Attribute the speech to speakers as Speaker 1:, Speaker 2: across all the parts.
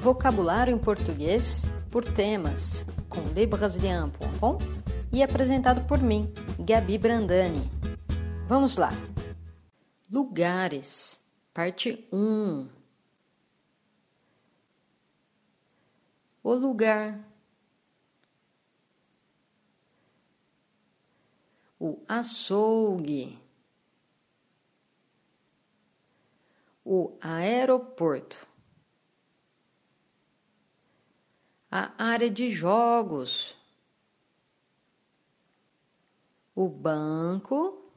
Speaker 1: Vocabulário em português por temas com lebrasilian.com e apresentado por mim, Gabi Brandani. Vamos lá. Lugares, parte 1. O lugar. O açougue. O aeroporto. A área de jogos, o banco,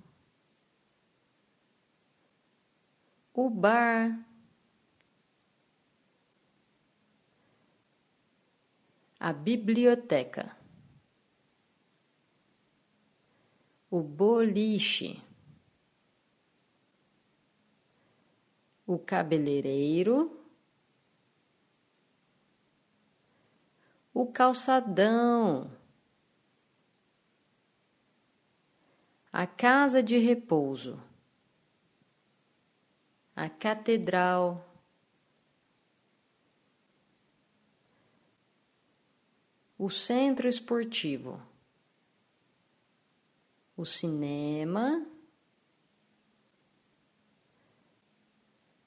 Speaker 1: o bar, a biblioteca, o boliche, o cabeleireiro o calçadão, a casa de repouso, a catedral, o centro esportivo, o cinema,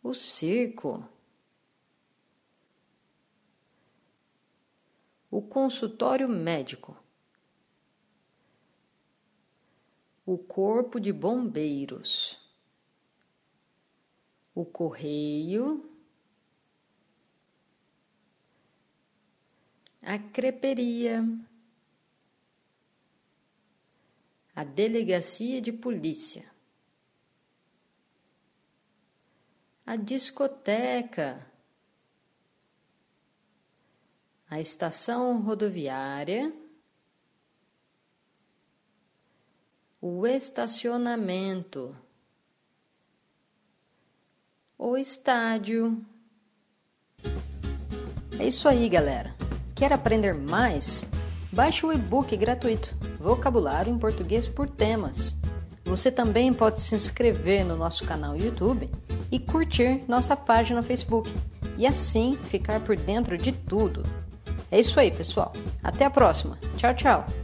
Speaker 1: o circo. O consultório médico, o corpo de bombeiros, o correio, a creperia, a delegacia de polícia, a discoteca a estação rodoviária, o estacionamento, o estádio. É isso aí, galera. Quer aprender mais? Baixe o e-book gratuito Vocabulário em Português por Temas. Você também pode se inscrever no nosso canal YouTube e curtir nossa página Facebook e assim ficar por dentro de tudo. É isso aí, pessoal. Até a próxima. Tchau, tchau.